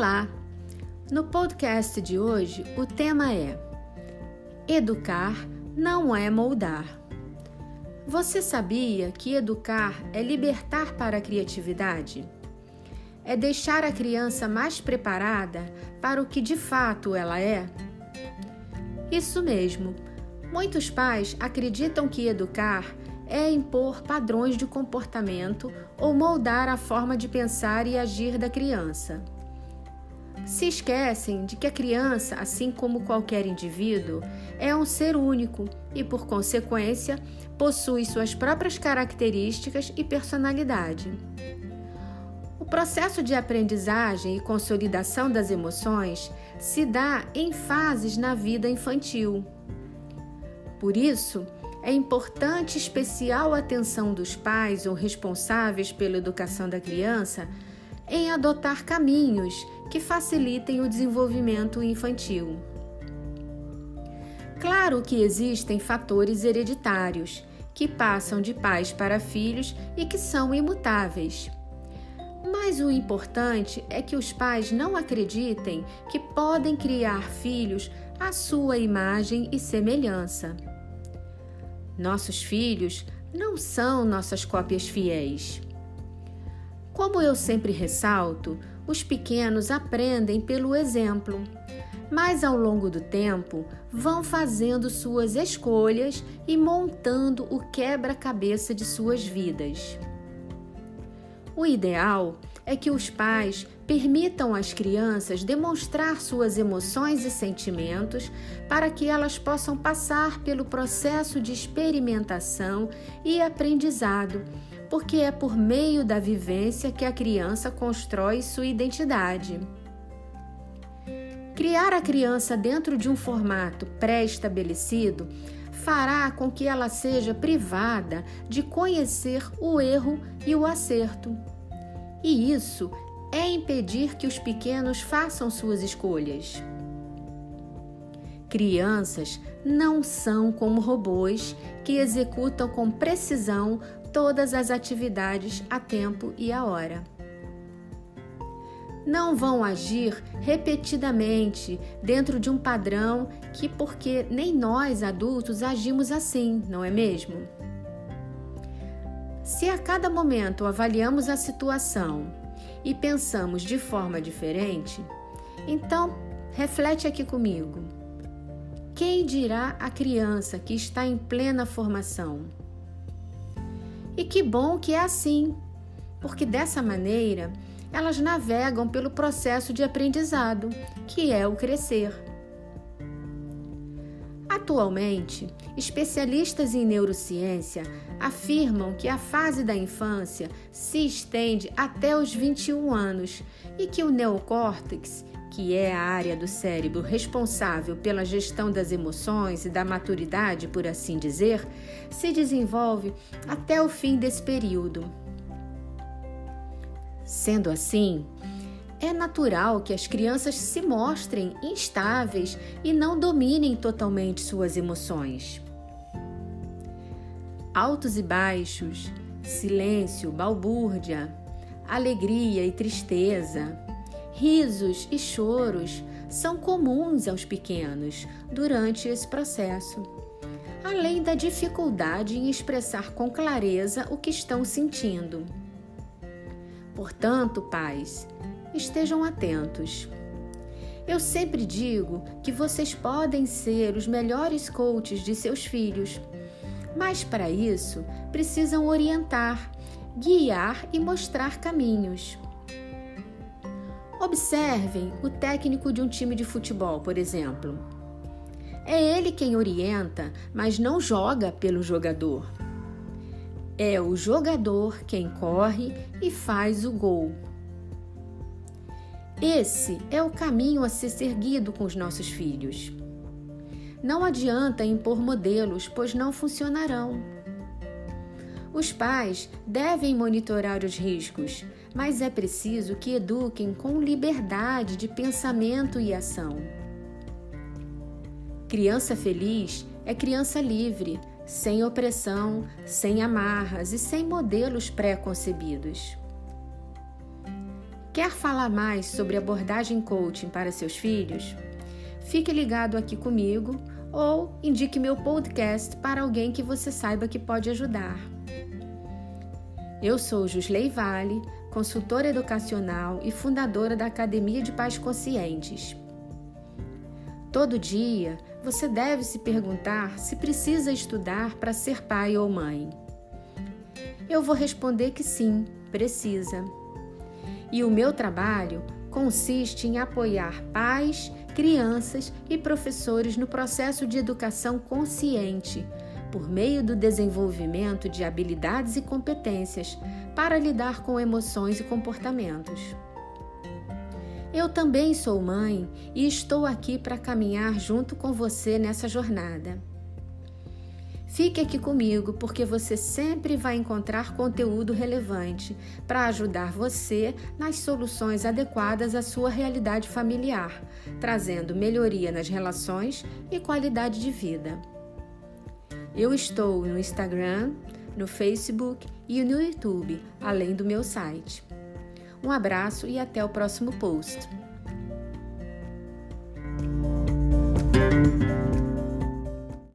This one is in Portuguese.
Olá! No podcast de hoje, o tema é Educar não é moldar. Você sabia que educar é libertar para a criatividade? É deixar a criança mais preparada para o que de fato ela é? Isso mesmo. Muitos pais acreditam que educar é impor padrões de comportamento ou moldar a forma de pensar e agir da criança. Se esquecem de que a criança, assim como qualquer indivíduo, é um ser único e, por consequência, possui suas próprias características e personalidade. O processo de aprendizagem e consolidação das emoções se dá em fases na vida infantil. Por isso, é importante especial atenção dos pais ou responsáveis pela educação da criança em adotar caminhos que facilitem o desenvolvimento infantil. Claro que existem fatores hereditários que passam de pais para filhos e que são imutáveis. Mas o importante é que os pais não acreditem que podem criar filhos à sua imagem e semelhança. Nossos filhos não são nossas cópias fiéis. Como eu sempre ressalto, os pequenos aprendem pelo exemplo, mas ao longo do tempo vão fazendo suas escolhas e montando o quebra-cabeça de suas vidas. O ideal é que os pais permitam às crianças demonstrar suas emoções e sentimentos para que elas possam passar pelo processo de experimentação e aprendizado porque é por meio da vivência que a criança constrói sua identidade. Criar a criança dentro de um formato pré-estabelecido fará com que ela seja privada de conhecer o erro e o acerto. E isso é impedir que os pequenos façam suas escolhas. Crianças não são como robôs que executam com precisão todas as atividades a tempo e a hora. Não vão agir repetidamente dentro de um padrão que, porque nem nós adultos agimos assim, não é mesmo? Se a cada momento avaliamos a situação e pensamos de forma diferente, então reflete aqui comigo. Quem dirá a criança que está em plena formação? E que bom que é assim, porque dessa maneira elas navegam pelo processo de aprendizado, que é o crescer. Atualmente, especialistas em neurociência afirmam que a fase da infância se estende até os 21 anos e que o neocórtex que é a área do cérebro responsável pela gestão das emoções e da maturidade, por assim dizer, se desenvolve até o fim desse período. Sendo assim, é natural que as crianças se mostrem instáveis e não dominem totalmente suas emoções. Altos e baixos, silêncio, balbúrdia, alegria e tristeza, Risos e choros são comuns aos pequenos durante esse processo, além da dificuldade em expressar com clareza o que estão sentindo. Portanto, pais, estejam atentos. Eu sempre digo que vocês podem ser os melhores coaches de seus filhos, mas para isso precisam orientar, guiar e mostrar caminhos. Observem o técnico de um time de futebol, por exemplo. É ele quem orienta, mas não joga pelo jogador. É o jogador quem corre e faz o gol. Esse é o caminho a ser seguido com os nossos filhos. Não adianta impor modelos, pois não funcionarão. Os pais devem monitorar os riscos, mas é preciso que eduquem com liberdade de pensamento e ação. Criança feliz é criança livre, sem opressão, sem amarras e sem modelos pré-concebidos. Quer falar mais sobre abordagem coaching para seus filhos? Fique ligado aqui comigo ou indique meu podcast para alguém que você saiba que pode ajudar. Eu sou Jusley Vale, consultora educacional e fundadora da Academia de Pais Conscientes. Todo dia você deve se perguntar se precisa estudar para ser pai ou mãe. Eu vou responder que sim, precisa. E o meu trabalho consiste em apoiar pais, crianças e professores no processo de educação consciente, por meio do desenvolvimento de habilidades e competências para lidar com emoções e comportamentos. Eu também sou mãe e estou aqui para caminhar junto com você nessa jornada. Fique aqui comigo porque você sempre vai encontrar conteúdo relevante para ajudar você nas soluções adequadas à sua realidade familiar, trazendo melhoria nas relações e qualidade de vida. Eu estou no Instagram, no Facebook e no YouTube, além do meu site. Um abraço e até o próximo post.